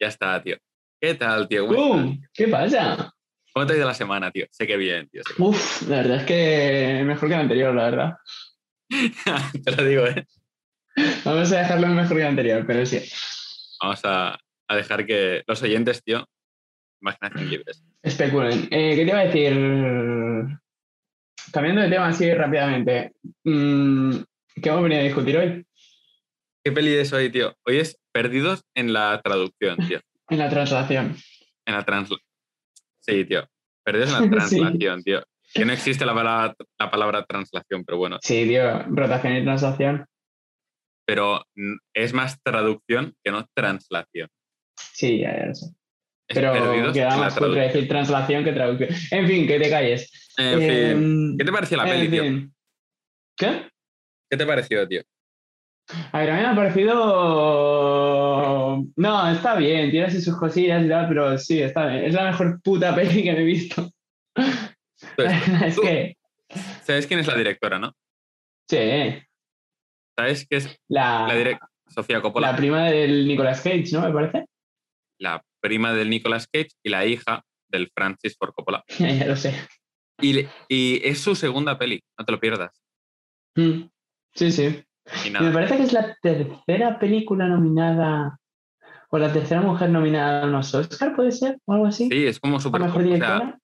Ya está, tío. ¿Qué tal, tío? ¿Cómo ¿Qué pasa? ¿Cómo te ha ido la semana, tío? Sé que bien, tío. Uf, la verdad es que mejor que la anterior, la verdad. te lo digo, ¿eh? Vamos a dejarlo mejor que la anterior, pero sí. Vamos a, dejar que los oyentes, tío, imaginación libres. Especulen. Eh, ¿Qué te iba a decir? Cambiando de tema así rápidamente. Mm, ¿Qué hemos venido a discutir hoy? ¿Qué peli es hoy, tío? Hoy es Perdidos en la traducción, tío. en la translación. En la translación. Sí, tío. Perdidos en la translación, tío. Que no existe la palabra, la palabra translación, pero bueno. Sí, tío. Rotación y translación. Pero es más traducción que no translación. Sí, ya, ya sé. Pero queda más cutre decir translación que traducción. En fin, que te calles. En fin. Em, ¿Qué te pareció la peli, tío? ¿Qué? ¿Qué te pareció, tío? A ver, a mí me ha parecido. No, está bien, tiene así sus cosillas y tal, pero sí, está bien. Es la mejor puta peli que me he visto. Pues, es que. ¿Sabes quién es la directora, no? Sí. ¿Sabes qué es la, la Sofía Coppola? La prima del Nicolas Cage, ¿no? Me parece. La prima del Nicolas Cage y la hija del Francis Ford Coppola. ya lo sé. Y, y, es su segunda peli, no te lo pierdas. Mm, sí, me parece que es la tercera película nominada o la tercera mujer nominada a unos Oscar, ¿puede ser? ¿O algo así? Sí, es como súper... mejor directora?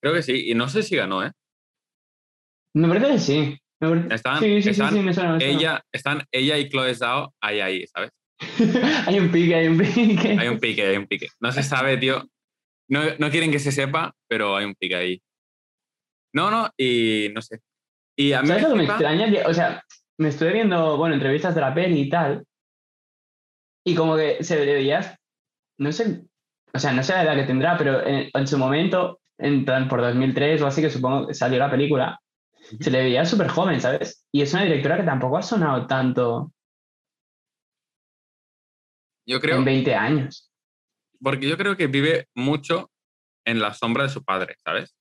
creo que sí, y no sé si ganó, ¿eh? Me parece que sí. Están, sí, sí, sí, me suena, ella, Están ella y Chloe Zhao ahí, ahí, ¿sabes? hay un pique, hay un pique. hay un pique, hay un pique. No se sabe, tío. No, no quieren que se sepa, pero hay un pique ahí. No, no, y no sé. Y a mí ¿Sabes me, me extraña? O sea, me estuve viendo, bueno, entrevistas de la peli y tal, y como que se veía, no sé, o sea, no sé la edad que tendrá, pero en, su momento, en por 2003 o así, que supongo que salió la película, se le veía súper joven, ¿sabes? Y es una directora que tampoco ha sonado tanto. Yo creo. En 20 años. Porque yo creo que vive mucho en la sombra de su padre, ¿sabes?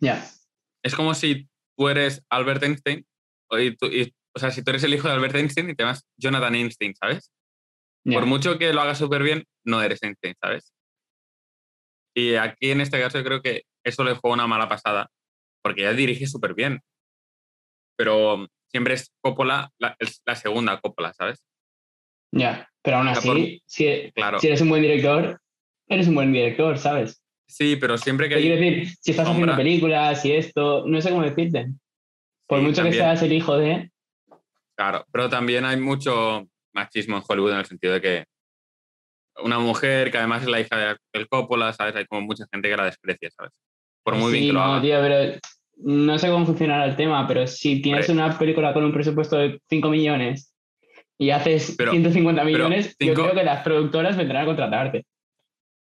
Ya. Es como si tú eres Albert Einstein y, tú, y o sea, si tú eres el hijo de Albert Einstein y te llamas Jonathan Einstein, ¿sabes? Por mucho que lo hagas súper bien, no eres Einstein, ¿sabes? Y aquí en este caso yo creo que eso le juega una mala pasada, porque ella dirige súper bien. Pero siempre es Coppola, la, la segunda Coppola, ¿sabes? Ya, pero aún así, si, claro. si eres un buen director, eres un buen director, ¿sabes? Sí, pero siempre que... Quiero decir, si estás haciendo películas y esto, no sé cómo decirte. Por mucho que seas el hijo de, Claro, pero también hay mucho machismo en Hollywood en el sentido de que una mujer que además es la hija del Coppola, ¿sabes? Hay como mucha gente que la desprecia, ¿sabes? Por muy bien que lo no, tío, pero no sé cómo funcionará el tema, pero si tienes una película con un presupuesto de 5 millones y haces 150 millones, yo creo que las productoras vendrán a contratarte.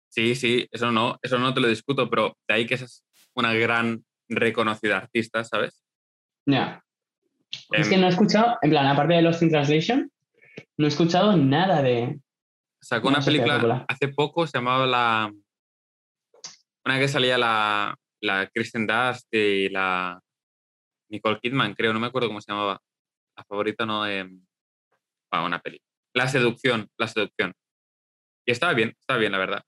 Sí, sí, eso no, eso no te lo discuto, pero de ahí que es una gran reconocida artista, ¿sabes? Ya es que em, no he escuchado, en plan, aparte de Lost in Translation, no he escuchado nada de. Sacó una película hace poco, se llamaba la. Una que salía la, la Kristen Dust y la Nicole Kidman, creo, no me acuerdo cómo se llamaba. La favorita no. Eh, bueno, una peli. La seducción, la seducción. Y estaba bien, estaba bien, la verdad.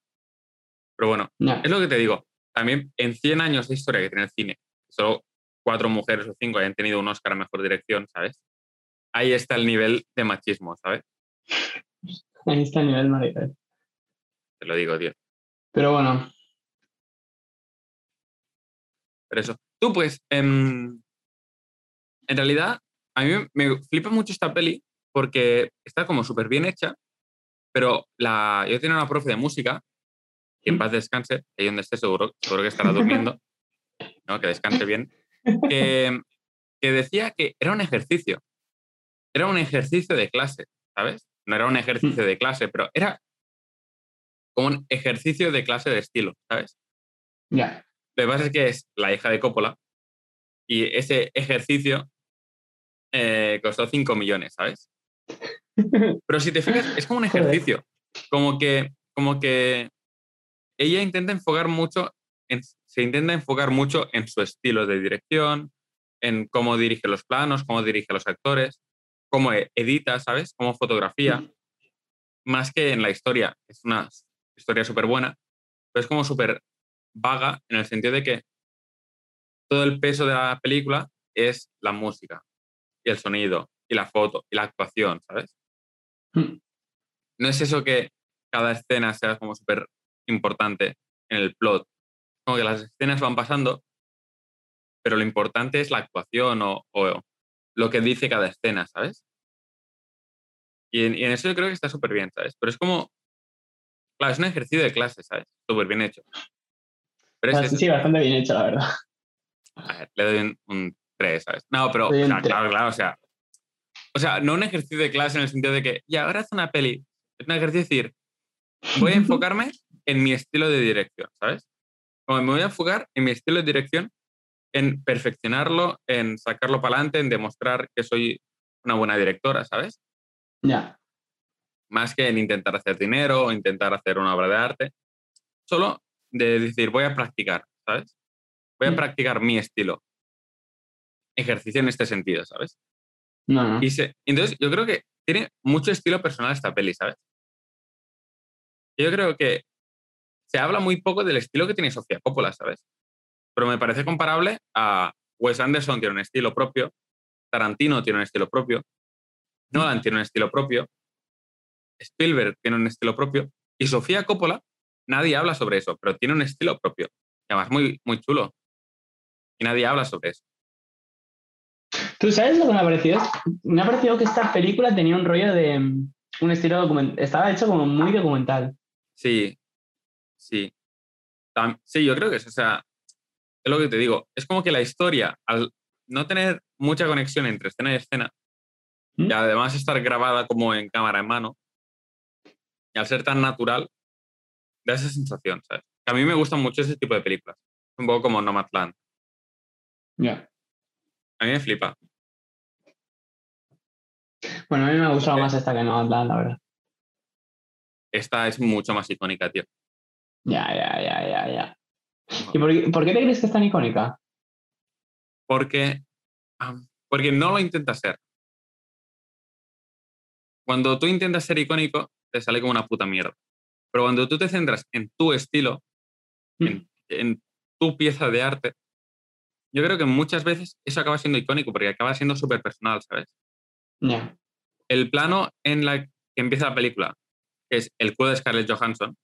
Pero bueno, es lo que te digo. También en 100 años de historia que tiene el cine, solo cuatro mujeres o cinco hayan tenido un Oscar a Mejor Dirección, ¿sabes? Ahí está el nivel de machismo, ¿sabes? Ahí está el nivel, marica. Te lo digo, tío. Pero bueno. Pero eso. Tú, pues, em, en realidad, a mí me flipa mucho esta peli porque está como súper bien hecha, pero la, yo tenía una profe de música, que en paz descanse, ahí donde esté seguro, seguro que estará durmiendo, ¿no? que descanse bien, que, decía que era un ejercicio. Era un ejercicio de clase, ¿sabes? No era un ejercicio de clase, pero era como un ejercicio de clase de estilo, ¿sabes? Ya. Lo que pasa es que es la hija de Coppola y ese ejercicio eh, costó 5 millones, ¿sabes? Pero si te fijas, es como un ejercicio. Como que, como que ella intenta enfocar mucho se intenta enfocar mucho en su estilo de dirección, en cómo dirige los planos, cómo dirige a los actores, cómo e-, edita, ¿sabes? Cómo fotografía. más que en la historia. Es una historia súper buena, pero es como súper vaga en el sentido de que todo el peso de la película es la música y el sonido y la foto y la actuación, ¿sabes? Hmm. No es eso que cada escena sea como súper importante en el plot. Como que las escenas van pasando, pero lo importante es la actuación o, o lo que dice cada escena, ¿sabes? Y en, y en eso yo creo que está súper bien, ¿sabes? Pero es como, claro, es un ejercicio de clase, ¿sabes? Súper bien hecho. Pero es Ah, sí, bastante bien hecho, la verdad. A ver, le doy un, un 3, ¿sabes? No, pero, o sea, claro, claro, o sea. O sea, no un ejercicio de clase en el sentido de que, ya, ahora haz una peli. Es un ejercicio de decir, voy a enfocarme en mi estilo de dirección, ¿sabes? Como me voy a enfocar en mi estilo de dirección, en perfeccionarlo, en sacarlo para adelante, en demostrar que soy una buena directora, ¿sabes? Ya. Más que en intentar hacer dinero o intentar hacer una obra de arte. Solo de decir, voy a practicar, ¿sabes? Voy a Mm. practicar mi estilo. Ejercicio en este sentido, ¿sabes? No, no. Y se- entonces, yo creo que tiene mucho estilo personal esta peli, ¿sabes? Yo creo que se habla muy poco del estilo que tiene Sofía Coppola, ¿sabes? Pero me parece comparable a Wes Anderson tiene un estilo propio, Tarantino tiene un estilo propio, Nolan tiene un estilo propio, Spielberg tiene un estilo propio, y Sofía Coppola, nadie habla sobre eso, pero tiene un estilo propio, y además muy, muy chulo. Y nadie habla sobre eso. ¿Tú sabes lo que me ha parecido? Me ha parecido que esta película tenía un rollo de mm, un estilo documental. Estaba hecho como muy documental. Sí, sí. Tam- sí, yo creo que es, o sea, es lo que te digo, es como que la historia, al no tener mucha conexión entre escena y escena, ¿Mm? y además estar grabada como en cámara en mano, y al ser tan natural, da esa sensación, ¿sabes? A mí me gustan mucho ese tipo de películas, un poco como Nomadland. Ya. A mí me flipa. Bueno, a mí me ha gustado más esta que no la verdad. Esta es mucho más icónica, tío. Ya, ya, ya, ya, ya. ¿Y por, qué- por qué te crees que es tan icónica? Porque, porque no lo intenta ser. Cuando tú intentas ser icónico, te sale como una puta mierda. Pero cuando tú te centras en tu estilo, en, en tu pieza de arte, yo creo que muchas veces eso acaba siendo icónico porque acaba siendo súper personal, ¿sabes? Ya. El plano en la que empieza la película, que es el culo de Scarlett Johansson,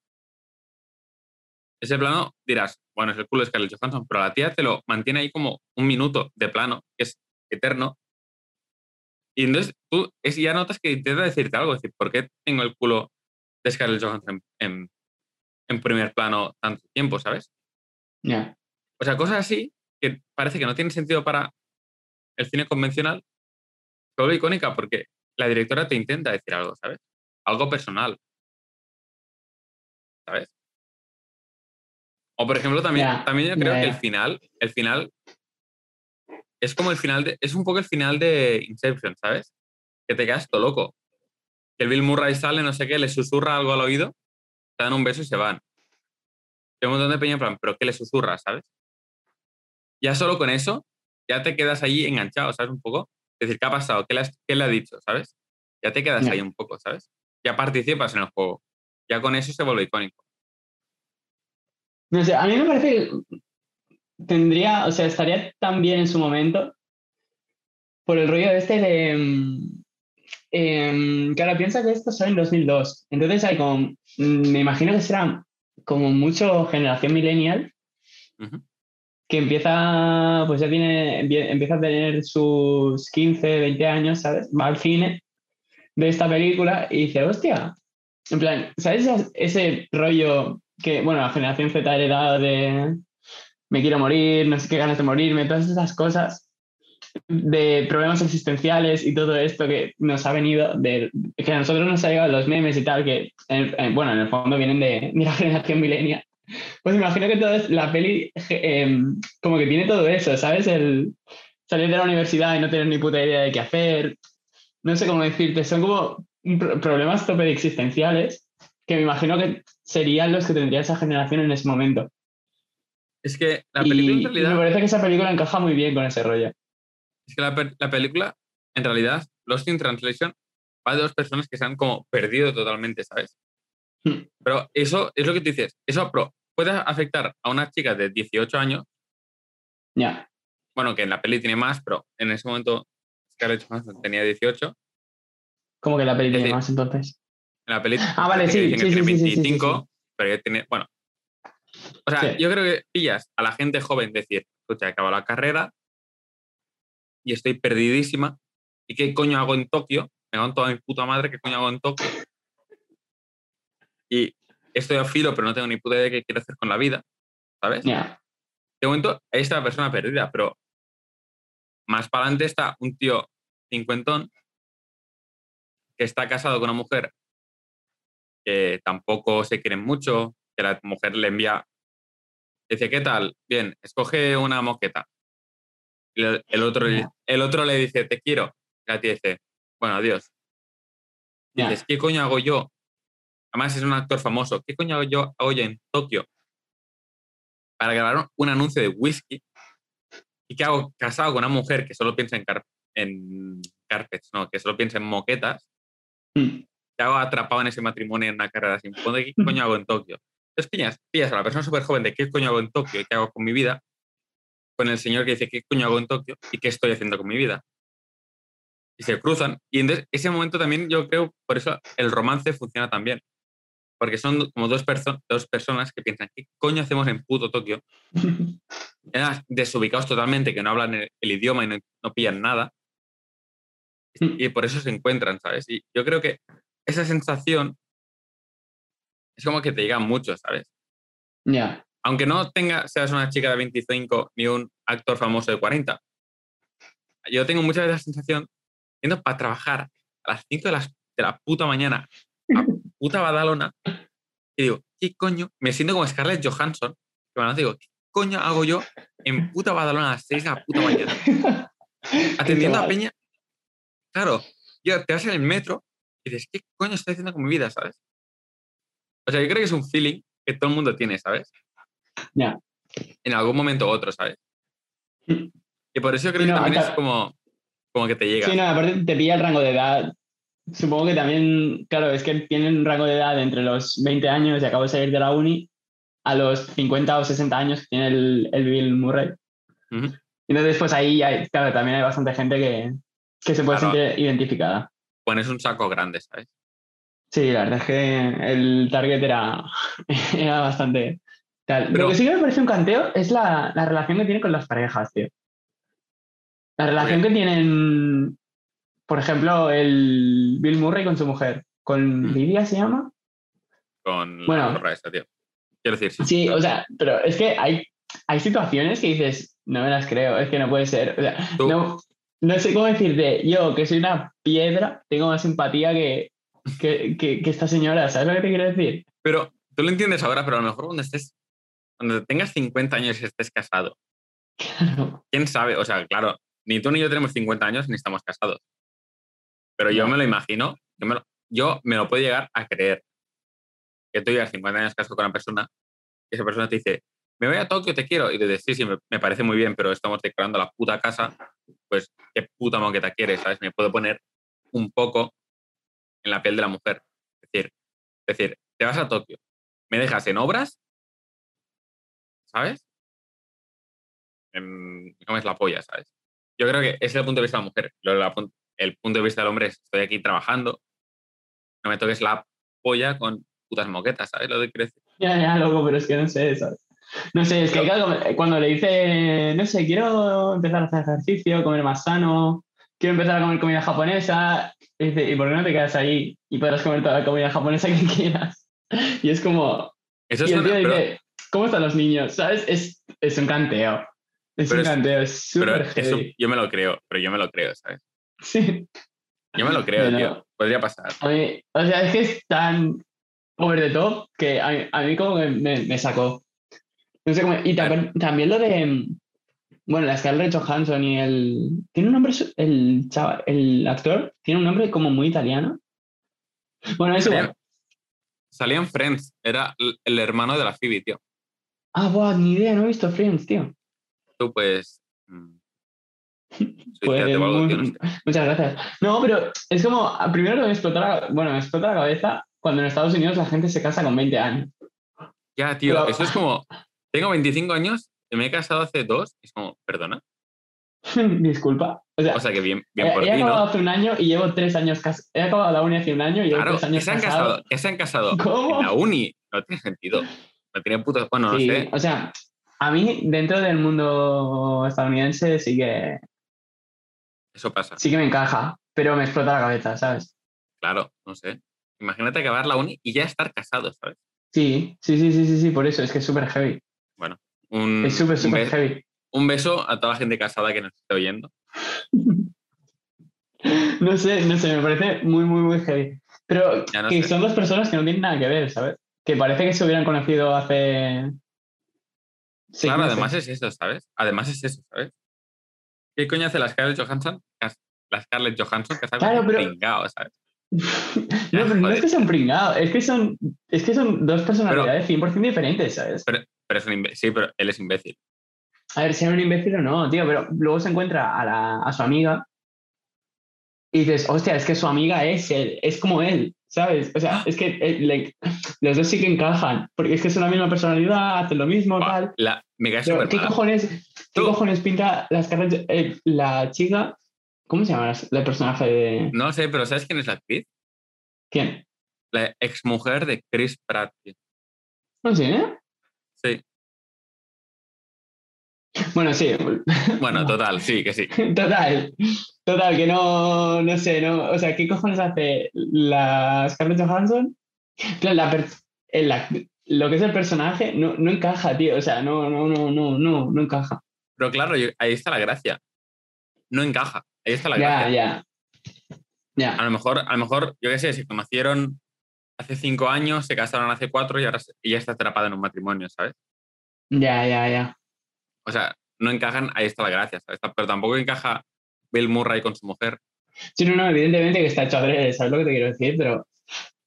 ese plano dirás, bueno, es el culo de Scarlett Johansson, pero la tía te lo mantiene ahí como un minuto de plano, que es eterno. Y entonces tú es, ya notas que intenta decirte algo, es decir, ¿por qué tengo el culo de Scarlett Johansson en, en primer plano tanto tiempo, ¿sabes? Ya. O sea, cosas así que parece que no tienen sentido para el cine convencional, se vuelve icónica porque la directora te intenta decir algo, ¿sabes? Algo personal. ¿Sabes? O por ejemplo, también, también yo creo que el final, el final es como el final de, es un poco el final de Inception, ¿sabes? Que te quedas todo loco. Que el Bill Murray sale, no sé qué, le susurra algo al oído, te dan un beso y se van. Hay un montón de peña en plan, pero ¿qué le susurra, sabes? Ya solo con eso, ya te quedas ahí enganchado, ¿sabes? Un poco. Es decir, ¿qué ha pasado? ¿Qué le, has- qué le ha dicho, sabes? Ya te quedas ahí un poco, ¿sabes? Ya participas en el juego. Ya con eso se vuelve icónico. No sé, a mí me parece que tendría, o sea, estaría tan bien en su momento por el rollo este de... mm, em, claro, piensa que esto sale en 2002. Entonces hay como... mm, Me imagino que será como mucho generación millennial que empieza, pues ya tiene, empie- empieza a tener sus 15, 20 años, ¿sabes? Va al cine, ve esta película y dice, hostia, en plan, ¿sabes ese rollo que, bueno, la generación Z ha heredado de me quiero morir, no sé qué ganas de morirme, todas esas cosas de problemas existenciales y todo esto que nos ha venido, de, que a nosotros nos ha llegado los memes y tal, que, en- en- bueno, en el fondo vienen de, de la generación millennial. Pues imagino que toda la peli eh, como que tiene todo eso, ¿sabes? El salir de la universidad y no tener ni puta idea de qué hacer. No sé cómo decirte, son como problemas tope de existenciales que me imagino que serían los que tendría esa generación en ese momento. Es que la Y- película en realidad... me parece que esa película encaja muy bien con ese rollo. Es que la, pe- la película, en realidad, Lost in Translation, va de dos personas que se han como perdido totalmente, ¿sabes? Hmm. Pero eso es lo que tú dices. Eso pro- puede afectar a una chica de 18 años, Ya. bueno, que en la peli tiene más, pero en ese momento Scarlett Johansson tenía 18. Como que la peli Es tiene decir, más entonces. En la peli Ah, vale, sí, que sí, sí, sí, sí, sí, sí, 25, pero ya tiene, bueno. O sea, yo creo que pillas a la gente joven decir, escucha, he acabado la carrera y estoy perdidísima. ¿Y qué coño hago en Tokio? Me en toda mi puta madre, ¿qué coño hago en Tokio? Y estoy a filo, pero no tengo ni puta idea de qué quiero hacer con la vida, ¿sabes? Ya. De momento, ahí está la persona perdida, pero más para adelante está un tío cincuentón que está casado con una mujer que tampoco se quieren mucho, que la mujer le envía, dice, ¿qué tal? Bien, escoge una moqueta. El, el otro, el otro le dice, te quiero. Y la tía dice, bueno, adiós. Y Ya. dices, ¿qué coño hago yo? Además es un actor famoso. ¿Qué coño hago yo, hago yo en Tokio para grabar un anuncio de whisky? ¿Y qué hago casado con una mujer que solo piensa en, car- en carpets, no, que solo piensa en moquetas? Mm. ¿Qué hago atrapado en ese matrimonio en una carrera sin fondo? ¿Qué coño hago en Tokio? Entonces pillas, pillas a la persona súper joven de qué coño hago en Tokio y qué hago con mi vida, con el señor que dice qué coño hago en Tokio y qué estoy haciendo con mi vida. Y se cruzan. Y entonces ese momento también yo creo, por eso el romance funciona también. Porque son como dos, perso- dos personas que piensan, ¿qué coño hacemos en puto Tokio? Además, desubicados totalmente, que no hablan el, el idioma y no, no pillan nada. Y por eso se encuentran, ¿sabes? Y yo creo que esa sensación es como que te llega mucho, ¿sabes? Ya. Aunque no tenga, seas una chica de 25 ni un actor famoso de 40. Yo tengo muchas veces la sensación, yendo para trabajar a las 5 de, las, de la puta mañana a puta Badalona, y digo, ¿qué coño? Me siento como Scarlett Johansson, que me digo, ¿qué coño hago yo en puta Badalona a las 6 de la puta mañana? Atendiendo a. Peña. Claro, yo te vas en el metro y dices, ¿qué coño estoy haciendo con mi vida, sabes? O sea, yo creo que es un feeling que todo el mundo tiene, ¿sabes? Ya. En algún momento u otro, ¿sabes? Mm. Y por eso creo Sí, que también es como, como que te llega. Sí, no, aparte te pilla el rango de edad. Supongo que también, claro, es que tienen un rango de edad entre los 20 años y acabo de salir de la uni a los 50 o 60 años que tiene el, el Bill Murray. Entonces, pues ahí, hay, claro, también hay bastante gente que, que se puede Claro. sentir identificada. Pones un saco grande, ¿sabes? Sí, la verdad es que el target era, era bastante tal. Pero- Lo que sí que me parece un canteo es la, la relación que tiene con las parejas, tío. La relación que tienen, por ejemplo, el Bill Murray con su mujer. ¿Con Mm. Lidia se llama? Con Bueno. la esta, tío. Quiero decir, sí. Sí, o sea, pero es que hay, hay situaciones que dices, no me las creo, es que no puede ser. O sea, Tú- no, no sé cómo decirte, yo que soy una piedra, tengo más simpatía que, que, que- que esta señora, ¿sabes lo que te quiero decir? Pero tú lo entiendes ahora, pero a lo mejor cuando estés, cuando tengas 50 años y estés casado, Claro. quién sabe, o sea, claro, ni tú ni yo tenemos 50 años ni estamos casados. Pero yo me lo imagino, yo me lo, yo me lo puedo llegar a creer. Que tú llegas 50 años casado con una persona y esa persona te dice, me voy a Tokio, te quiero. Y tú dices, sí, sí, me, parece muy bien, pero estamos decorando la puta casa, pues qué puta moqueta quieres, ¿sabes? Me puedo poner un poco en la piel de la mujer. Es decir, es decir, te vas a Tokio, me dejas en obras, ¿sabes? En, me comes la polla, ¿sabes? Yo creo que ese es el punto de vista de la mujer. El punto de vista del hombre es, estoy aquí trabajando, no me toques la polla con putas moquetas, ¿sabes lo que quiero? Ya, ya, loco, pero es que no sé, ¿sabes? No sé, es que claro, cuando le dice, no sé, quiero empezar a hacer ejercicio, comer más sano, quiero empezar a comer comida japonesa, y dice, ¿y por qué no te quedas ahí y podrás comer toda la comida japonesa que quieras? Y es como, Eso y el pero, ¿cómo están los niños? ¿Sabes? Es, es un canteo. Es Pero un es- canteo, es súper yo me lo creo, pero yo me lo creo, ¿sabes? Sí. Yo me lo creo, Bueno. tío. Podría pasar. A mí, o sea, es que es tan over the top que a, mí- a mí como que me, me sacó. No sé cómo- y también, también lo de, mm, bueno, la Scarlett Johansson y el... ¿Tiene un nombre, el chaval, el actor? ¿Tiene un nombre como muy italiano? Bueno, es igual. Salía en Friends, era el, el hermano de la Phoebe, tío. Ah, buah, ni idea, no he visto Friends, tío. Tú, pues. mm, Pues, algo, muy- tío, no sé. muchas gracias. No, pero es como, primero que me explotó la, bueno, me explota la cabeza cuando en Estados Unidos la gente se casa con 20 años. Ya, tío, Pero- eso es como, tengo 25 años me he casado hace dos, y es como, perdona. Disculpa. O sea, O sea, que bien, bien he, por he ti, acabado ¿no? hace un año y llevo tres años casado. He acabado la uni hace un año y llevo Claro, tres que años se han casado. casado, que se han casado ¿Cómo? en la uni, no tiene sentido. No tiene puto, bueno, no sé, o sea, a mí dentro del mundo estadounidense sí que, eso pasa. sí que me encaja, pero me explota la cabeza, ¿sabes? Claro, no sé. Imagínate acabar la uni y ya estar casado, ¿sabes? Sí, sí, sí, sí, sí, sí, por eso, es que es súper heavy. Un, Es súper, un heavy. un beso a toda la gente casada que nos esté oyendo. No sé, no sé, me parece muy, muy, muy heavy. Pero no que sé. son dos personas que no tienen nada que ver, ¿sabes? Que parece que se hubieran conocido hace. claro, además es eso, ¿sabes? Además es eso, ¿sabes? ¿Qué coño hace la Scarlett Johansson? La Scarlett Johansson Claro, con un pero- pringao, ¿sabes? no, pero no es que sean pringados, es que son, es que son dos personalidades 100% diferentes, ¿sabes? Pero es un sí, pero él es imbécil. A ver, sea un imbécil o no, tío, pero luego se encuentra a, la- a su amiga y dices, hostia, es que su amiga es él, es como él, ¿sabes? O sea, es que eh, like, los dos sí que encajan, porque es que son la misma personalidad, hacen lo mismo, Buah, tal. la- me cae Pero, ¿qué cojones, ¿Qué cojones pinta la Scarlett- eh, la chica? ¿Cómo se llama la- el personaje de. No sé, pero ¿sabes quién es la actriz? ¿Quién? La exmujer de Chris Pratt. No sé, ¿eh? Sí. Bueno, sí. Bueno, total, sí, que sí. Total. Total, que no, no sé, no. O sea, ¿qué cojones hace la Scarlett Johansson? Claro, la per- el act- lo que es el personaje no, no encaja, tío. O sea, no, no, no, no, no, no encaja. Pero claro, ahí está la gracia. No encaja. Ahí está la Ya, gracia. ya. Ya. A lo mejor, a lo mejor, yo qué sé, se conocieron hace cinco años, se casaron hace cuatro y ahora ya está atrapada en un matrimonio, ¿sabes? Ya, ya, ya. O sea, no encajan, ahí está la gracia, ¿sabes? Pero tampoco encaja Bill Murray con su mujer. Sí, no, no, evidentemente que está hecho adrede, ¿sabes lo que te quiero decir? Pero.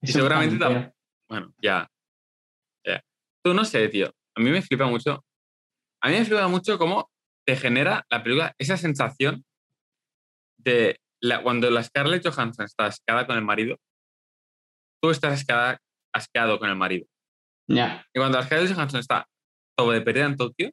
Y seguramente fan, tam- tío. Bueno, ya. Ya. Tú no sé, tío. A mí me flipa mucho. A mí me flipa mucho cómo te genera la película esa sensación de la- cuando la Scarlett Johansson está asqueada con el marido, tú estás asqueada- asqueado con el marido. Ya. Y cuando la Scarlett Johansson está todo de perdida en Tokio,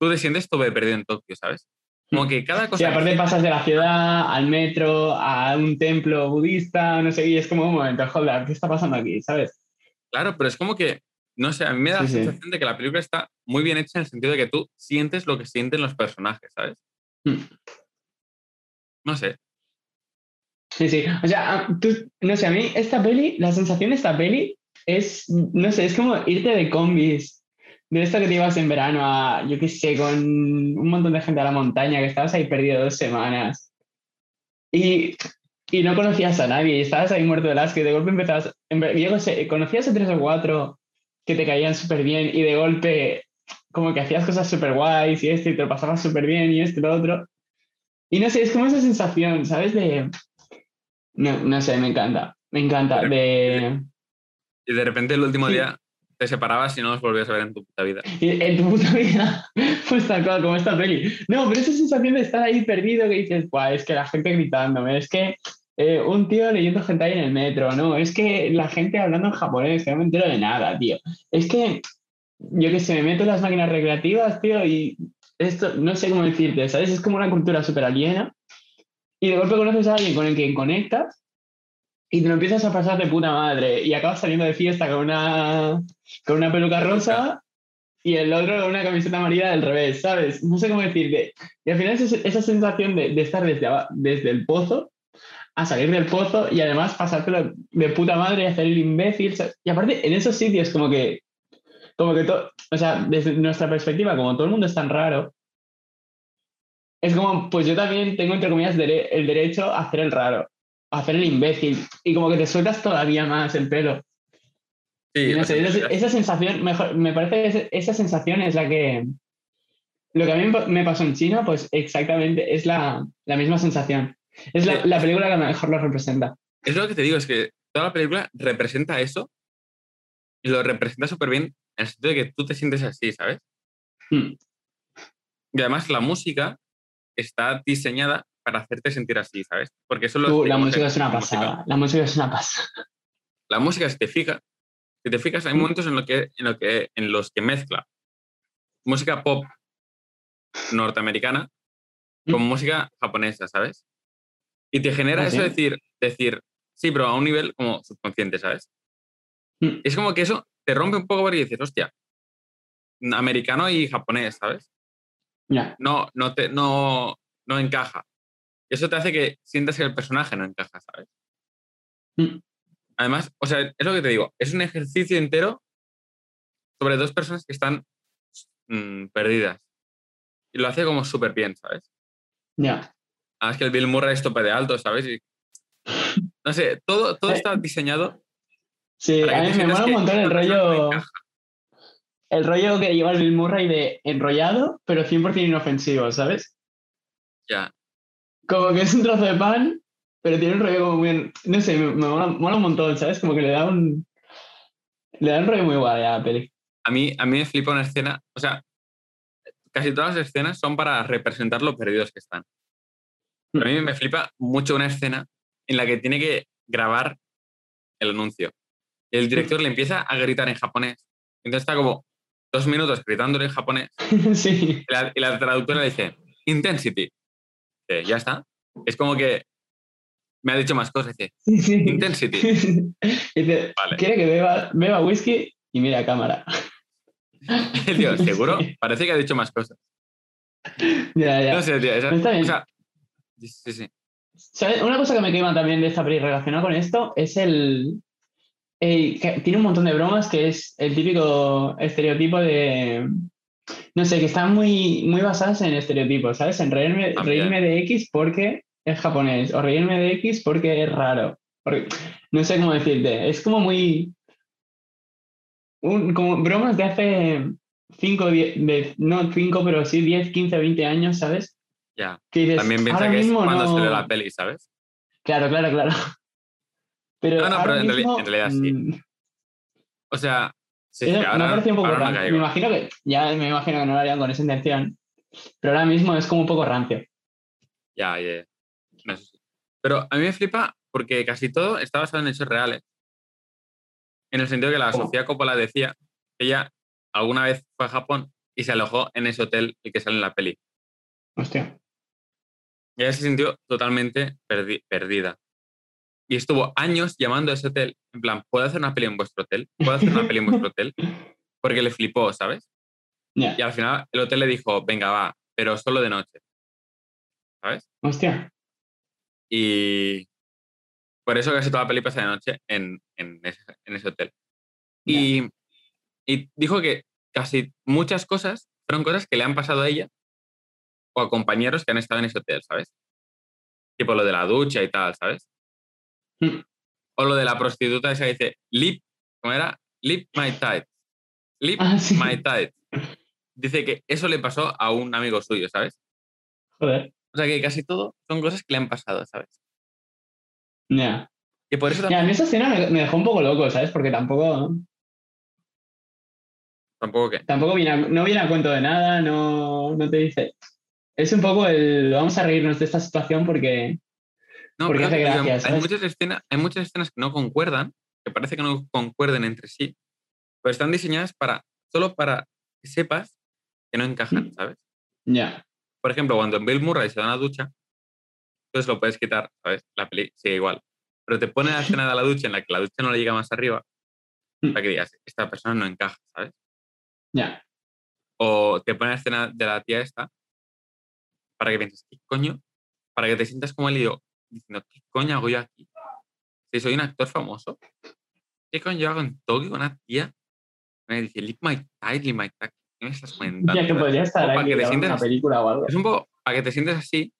tú te sientes todo de perdida en Tokio, ¿sabes? Como que cada Sí, cosa... que aparte pasas de la ciudad al metro, a un templo budista, no sé, y es como un momento, joder, ¿qué está pasando aquí? ¿Sabes? Claro, pero es como que, no sé, a mí me da Sí, la sí. sensación de que la película está muy bien hecha en el sentido de que tú sientes lo que sienten los personajes, ¿sabes? Mm. No sé. Sí, sí. O sea, ah, tú, no sé, a mí esta peli, la sensación de esta peli es, no sé, es como irte de combis. De esto que te ibas en verano a, yo qué sé, con un montón de gente a la montaña, que estabas ahí perdido dos semanas. Y, y no conocías a nadie, y estabas ahí muerto de asco, y de golpe empezabas, yo sé, conocías a tres o cuatro que te caían súper bien, y de golpe como que hacías cosas súper guays y esto, y te lo pasabas súper bien, y esto y lo otro. Y no sé, es como esa sensación, ¿sabes? De... No, no sé, me encanta, me encanta. De... Y de repente el último Sí. día te separabas y no los volvías a ver en tu puta vida. En tu puta vida, pues tal cual, como esta peli. No, pero esa sensación de estar ahí perdido que dices, Buah, es que la gente gritándome, es que eh, un tío leyendo gente ahí en el metro, no, es que la gente hablando en japonés, que no me entero de nada, tío. Es que, yo que sé, me meto en las máquinas recreativas, tío, y esto, no sé cómo decirte, ¿sabes? Es como una cultura súper aliena. Y de golpe conoces a alguien con el que conectas y te lo empiezas a pasar de puta madre y acabas saliendo de fiesta con una, con una peluca rosa y el otro con una camiseta amarilla del revés, ¿sabes? No sé cómo decirte. Y al final es esa sensación de, estar desde, desde el pozo a salir del pozo y además pasártelo de puta madre y hacer el imbécil. Y aparte, en esos sitios como que, como que todo, o sea, desde nuestra perspectiva, como todo el mundo es tan raro, es como, pues yo también tengo, entre comillas, dere- el derecho a hacer el raro, a hacer el imbécil. Y como que te sueltas todavía más el pelo. Sí, No lo sé, sé, esa, esa sensación, mejor, me parece que esa, sensación es la que. Lo que a mí me pasó en China, pues exactamente es la, la misma sensación. Es la, la película que mejor lo representa. Es lo que te digo, es que toda la película representa eso y lo representa súper bien en el sentido de que tú te sientes así, ¿sabes? Mm. Y además la música está diseñada para hacerte sentir así, ¿sabes? Porque eso lo la música es una música. pasada. La música es una pasada. La música, si te fijas, si te fijas, hay Mm. momentos en, lo que, en, lo que, en los que mezcla música pop norteamericana con Mm. música japonesa, ¿sabes? Y te genera ¿Ah, eso sí? decir, decir, sí, pero a un nivel como subconsciente, ¿sabes? Mm. Es como que eso te rompe un poco porque dices, hostia, americano y japonés, ¿sabes? No, no, te, no, no encaja. Y eso te hace que sientas que el personaje no encaja, ¿sabes? Mm. Además, o sea, es lo que te digo, es un ejercicio entero sobre dos personas que están mm, perdidas. Y lo hace como súper bien, ¿sabes? Ya. Además que el Bill Murray es tope de alto, ¿sabes? Y, no sé, todo, todo Eh, está diseñado Sí, a mí me mola un montón el rollo, el rollo que lleva el Bill Murray de enrollado, pero 100% inofensivo, ¿sabes? Ya. Como que es un trozo de pan, pero tiene un rollo como muy... No sé, me, me mola, mola un montón, ¿sabes? Como que le da un... Le da un rollo muy guay a la peli. A mí, a mí me flipa una escena, o sea, casi todas las escenas son para representar lo perdidos que están. Pero a mí me flipa mucho una escena en la que tiene que grabar el anuncio. Y el director le empieza a gritar en japonés. Entonces está como dos minutos gritándole en japonés sí. y la, y la traductora le dice, intensity. Ya está. Es como que me ha dicho más cosas. Dice, sí, sí. intensity. Dice, Vale. quiere que beba, beba whisky y mira a cámara. El tío, ¿seguro? Sí. Parece que ha dicho más cosas. Ya, ya. No sé, tío. esa- Está bien. o sea, sí, sí. ¿Sabes? Una cosa que me quema también de esta peli relacionada con esto es el, el que tiene un montón de bromas que es el típico estereotipo de no sé, que están muy, muy basadas en estereotipos, ¿sabes? En reírme, reírme de X porque es japonés, o reírme de X porque es raro. Porque- no sé cómo decirte, es como muy. un- como bromas de hace 5, de, no 5, pero sí 10, 15, 20 años, ¿sabes? Ya. Dices, También piensa que es cuando no- salió la peli, ¿sabes? Claro, claro, claro. Pero, No, no, pero en mismo, en realidad sí. mm, O sea, sí, que me un poco rancio. Me imagino que, ya me imagino que no lo harían con esa intención, pero ahora mismo es como un poco rancio. Ya. No, sí. Pero a mí me flipa porque casi todo está basado en hechos reales. En el sentido que la ¿Cómo? Sofía Coppola decía que ella alguna vez fue a Japón y se alojó en ese hotel el que sale en la peli. Hostia. Y ella se sintió totalmente perdi- perdida. Y estuvo años llamando a ese hotel, en plan, ¿puedo hacer una peli en vuestro hotel? ¿Puedo hacer una peli en vuestro hotel? Porque le flipó, ¿sabes? Y al final el hotel le dijo, venga, va, pero solo de noche. ¿Sabes? hostia. Y por eso casi toda la peli pasa de noche en, en ese, en ese hotel. Y, y dijo que casi muchas cosas fueron cosas que le han pasado a ella o a compañeros que han estado en ese hotel, ¿sabes? Tipo lo de la ducha y tal, ¿sabes? O lo de la prostituta esa que dice, lip, ¿cómo era? Lip my tight. Lip Ah, sí. my tight. Dice que eso le pasó a un amigo suyo, ¿sabes? Joder. O sea que casi todo son cosas que le han pasado, ¿sabes? Ya. Y por eso Ya, a también, mí esa escena me, me dejó un poco loco, ¿sabes? Porque tampoco, tampoco que... tampoco viene a- no viene a cuento de nada, no, no te dice. Es un poco el vamos a reírnos de esta situación porque. No, Porque hace gracia, hay, ¿sabes? muchas escenas, hay muchas escenas que no concuerdan, que parece que no concuerden entre sí, pero están diseñadas para solo para que sepas que no encajan, Mm. ¿sabes? Ya. Por ejemplo, cuando en Bill Murray se da una ducha, entonces lo puedes quitar, ¿sabes? La peli sigue igual. Pero te pone la escena de la ducha en la que la ducha no le llega más arriba, Mm. para que digas, esta persona no encaja, ¿sabes? Ya. O te pone la escena de la tía esta, para que pienses, ¿qué coño? Para que te sientas como el lío, diciendo, ¿qué coño hago yo aquí? Si soy un actor famoso, ¿qué coño yo hago en Tokio con una tía? Me dice, lick my lick my tight. ¿Qué me estás comentando? Ya que podría estar aquí que te sientas una película o algo. Es un poco para que te sientes así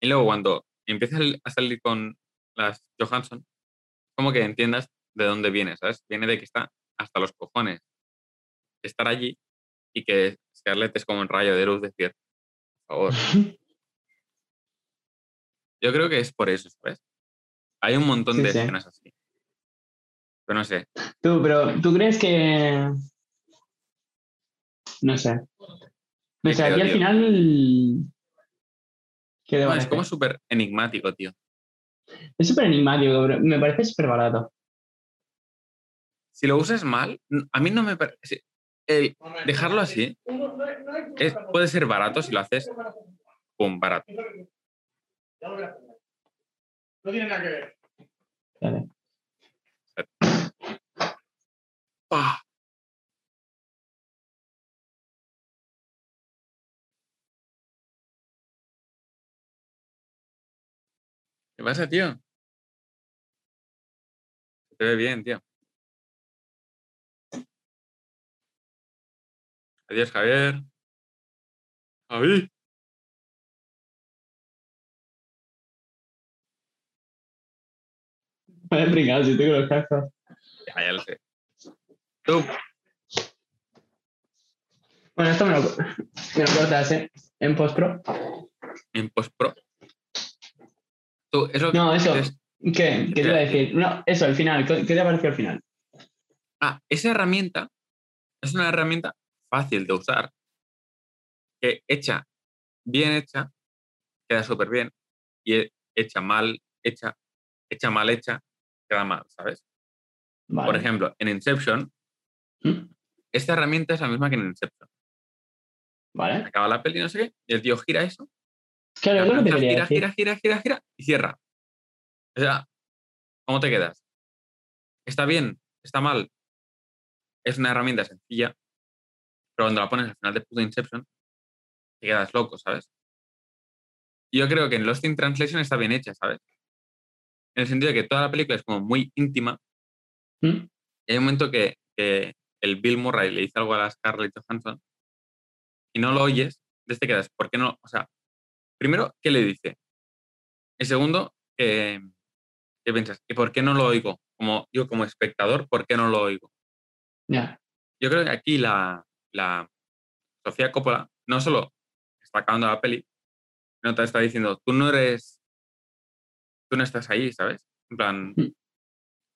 y luego cuando empiezas a salir con las Johansson, como que entiendas de dónde viene, ¿sabes? Viene de que está hasta los cojones estar allí y que Scarlett es como un rayo de luz decir, por favor. Yo creo que es por eso, ¿sabes? Hay un montón Sí, de sí. escenas así. Pero no sé. Tú, pero ¿tú crees que.? No sé. No Qué sé, aquí al final. ¿Qué te No, es como súper enigmático, tío. Es súper enigmático, pero me parece súper barato. Si lo usas mal, a mí no me parece. el dejarlo así es- puede ser barato si lo haces, pum, barato. No tiene nada que ver. Vale. ¡Pah! ¿Qué pasa, tío? Se te ve bien, tío. Adiós, Javier. Javi. Me he pringado si tengo los cascos. Ya, ya lo sé. Tú, Bueno, esto me lo, me lo cortas, ¿eh? En postpro. en postpro. Tú, eso No, eso. es- ¿Qué? ¿Qué te iba a decir? No, eso, al final. ¿Qué, te pareció al final? Ah, esa herramienta es una herramienta fácil de usar, que hecha bien hecha, queda súper bien, y he- hecha mal hecha, hecha mal hecha, queda mal, ¿sabes? Vale. Por ejemplo, en Inception, ¿Mm? esta herramienta es la misma que en Inception. Vale. Acaba la peli, no sé qué, y el tío gira eso, Claro, lo que te gira, gira, decir. gira, gira, gira, gira, y cierra. O sea, ¿cómo te quedas? ¿Está bien? ¿Está mal? Es una herramienta sencilla, pero cuando la pones al final de puto Inception, te quedas loco, ¿sabes? Yo creo que en Lost in Translation está bien hecha, ¿sabes? En el sentido de que toda la película es como muy íntima, ¿Mm? y hay un momento que, que el Bill Murray le dice algo a la Scarlett Johansson y no lo oyes, entonces te quedas, ¿por qué no? O sea, primero, ¿qué le dice? Y segundo, eh, ¿qué piensas? ¿Y por qué no lo oigo? Como yo como espectador, ¿por qué no lo oigo? Ya. Yo creo que aquí la, la Sofía Coppola no solo está acabando la peli, sino te está diciendo, tú no eres, tú no estás ahí, ¿sabes? En plan, Mm.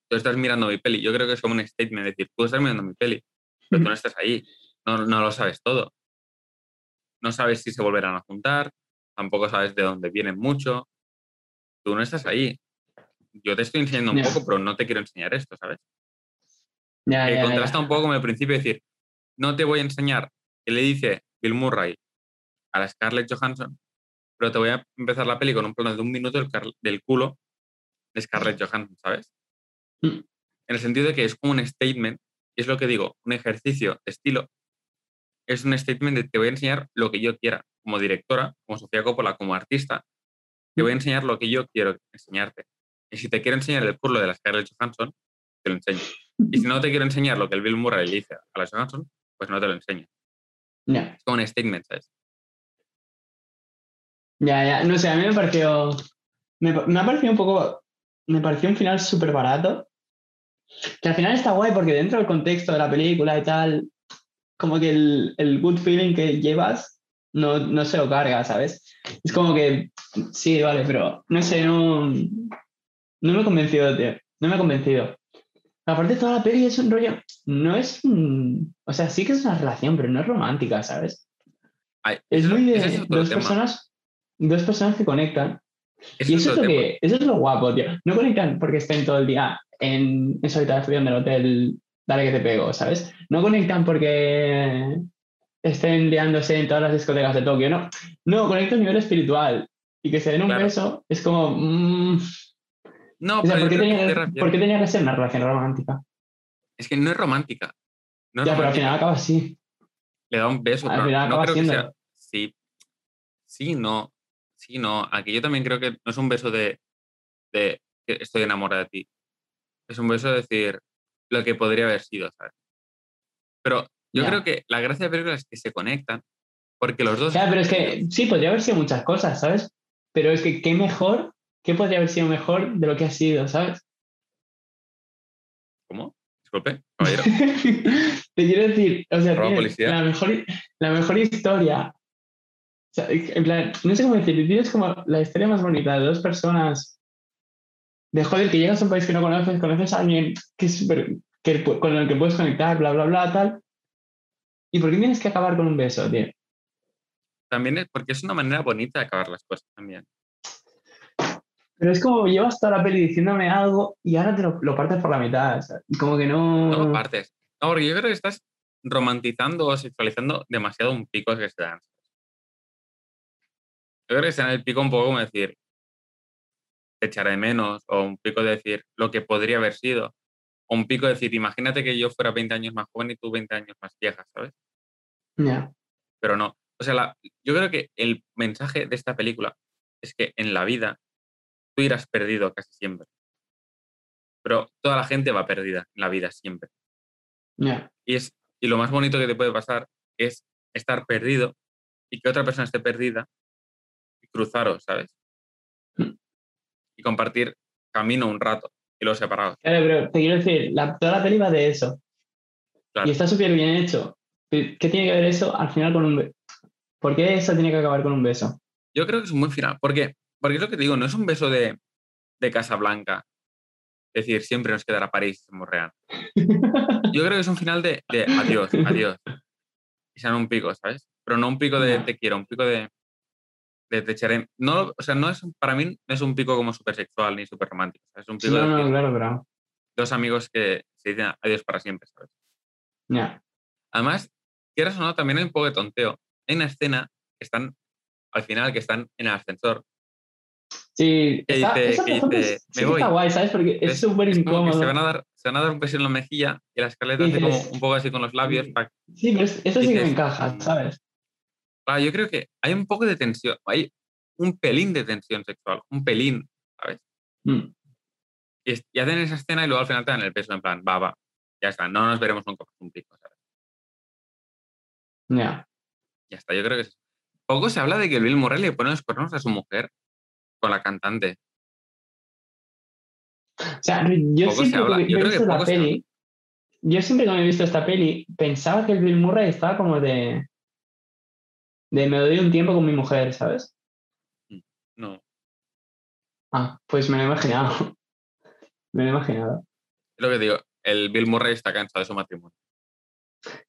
tú estás mirando mi peli. Yo creo que es como un statement, decir, tú estás mirando mi peli, pero tú no estás ahí, no, no lo sabes todo. No sabes si se volverán a juntar, tampoco sabes de dónde vienen mucho, tú no estás ahí. Yo te estoy enseñando un poco, pero no te quiero enseñar esto, ¿sabes? Que ya. contrasta un poco con el principio de decir, no te voy a enseñar qué le dice Bill Murray a la Scarlett Johansson, pero te voy a empezar la peli con un plano de un minuto del, del culo de Scarlett Johansson, ¿sabes? Mm. En el sentido de que es como un statement, y es lo que digo, un ejercicio de estilo, es un statement de te voy a enseñar lo que yo quiera, como directora, como Sofía Coppola, como artista, te voy a enseñar lo que yo quiero enseñarte. Y si te quiero enseñar el culo de la Scarlett Johansson, te lo enseño. Y si no te quiero enseñar lo que el Bill Murray le dice a la Johansson, pues no te lo enseño. Ya. Es como un statement, ¿sabes? Ya, ya. No sé, a mí me pareció. Me, me ha parecido un poco. Me pareció un final súper barato. Que al final está guay porque dentro del contexto de la película y tal, como que el, el good feeling que llevas no, no se lo carga, ¿sabes? Es como que. Sí, vale, pero no sé, no. No me he convencido, tío. No me ha convencido. Aparte, toda la peli es un rollo. No es un. O sea, sí que es una relación, pero no es romántica, ¿sabes? Ay, Es muy de es dos tema. personas, dos personas que conectan. Ese y es eso es, lo que, eso es lo guapo, tío. No conectan porque estén todo el día en, en su habitación del hotel, dale que te pego, ¿sabes? No conectan porque estén liándose en todas las discotecas de Tokio, no. No, conectan a nivel espiritual. Y que se den un Claro. beso es como. mm, No, o sea, ¿por qué, que tenía, te que- por qué tenía que ser una relación romántica? Es que no es romántica. No es ya, pero al romántica. final acaba así. Le da un beso, al final no acaba creo que siendo. sea. Sí, sí, no. Sí, no. Aquí yo también creo que no es un beso de, de que estoy enamorada de ti. Es un beso de decir lo que podría haber sido, ¿sabes? Pero yo creo que la gracia de la película es que se conectan porque los dos. Claro, pero es que sí, podría haber sido muchas cosas, ¿sabes? Pero es que qué mejor, qué podría haber sido mejor de lo que ha sido, ¿sabes? ¿Cómo? Disculpe, caballero. Te quiero decir, o sea, la mejor, la mejor historia. Sea, en plan, no sé cómo decir, tienes como la historia más bonita de dos personas. De joder, que llegas a un país que no conoces, conoces a alguien que es con el que puedes conectar, bla, bla, bla, tal. ¿Y por qué tienes que acabar con un beso, tío? también es porque es una manera bonita de acabar las cosas también. Pero es como llevas toda la peli diciéndome algo y ahora te lo, lo partes por la mitad. o sea, y como que no. No partes. No, porque yo creo que estás romantizando o sexualizando demasiado un pico que se dan. Yo creo que en el pico un poco como decir, te echaré de menos, o un pico de decir lo que podría haber sido, o un pico de decir, imagínate que yo fuera 20 años más joven y tú 20 años más vieja, ¿sabes? Ya. Pero no. O sea, la- yo creo que el mensaje de esta película es que en la vida tú irás perdido casi siempre. Pero toda la gente va perdida en la vida siempre. Ya. Y, es, y lo más bonito que te puede pasar es estar perdido y que otra persona esté perdida cruzaros, ¿sabes? Mm. Y compartir camino un rato y luego separados. Claro, pero te quiero decir, la, toda la peli va de eso. Claro. Y está súper bien hecho. ¿Qué tiene que ver eso al final con un beso? ¿Por qué eso tiene que acabar con un beso? Yo creo que es un buen final. ¿Por qué? Porque es lo que te digo, no es un beso de, de Casa Blanca. Es decir, siempre nos quedará París, somos real. Yo creo que es un final de, de adiós, adiós. Y sean un pico, ¿sabes? Pero no un pico de te quiero, un pico de, de te echaré. No, o sea, no es, para mí no es un pico como súper sexual ni súper romántico. Es un pico no, de no, claro, pero. dos amigos que se dicen adiós para siempre, ¿sabes? Ya. Además, quieras o no, también hay un poco de tonteo. Hay una escena que están, al final, que están en el ascensor. Sí, Que está, dice- que dice, es- "Me sí voy". está guay, ¿sabes? Porque es súper incómodo. se van, a dar, se van a dar un beso en la mejilla y la escaleta hace como Dices- un poco así con los labios. Sí, pero es- eso sí que me dices, encaja, ¿sabes? Claro, yo creo que hay un poco de tensión, hay un pelín de tensión sexual, un pelín, ¿sabes? Mm. Y, es- y hacen esa escena y luego al final te dan el beso en plan, va, va, ya está, no nos veremos nunca más un pico, ¿sabes? Ya. Ya está, yo creo que es. Poco se habla de que Bill Murray le pone los cuernos a su mujer con la cantante. O sea, yo Poco siempre que Yo creo que se peli, yo siempre cuando he visto esta peli, pensaba que el Bill Murray estaba como de. De me doy un tiempo con mi mujer, ¿sabes? No, Ah, pues me lo he imaginado. me lo he imaginado. es lo que digo, el Bill Murray está cansado de su matrimonio.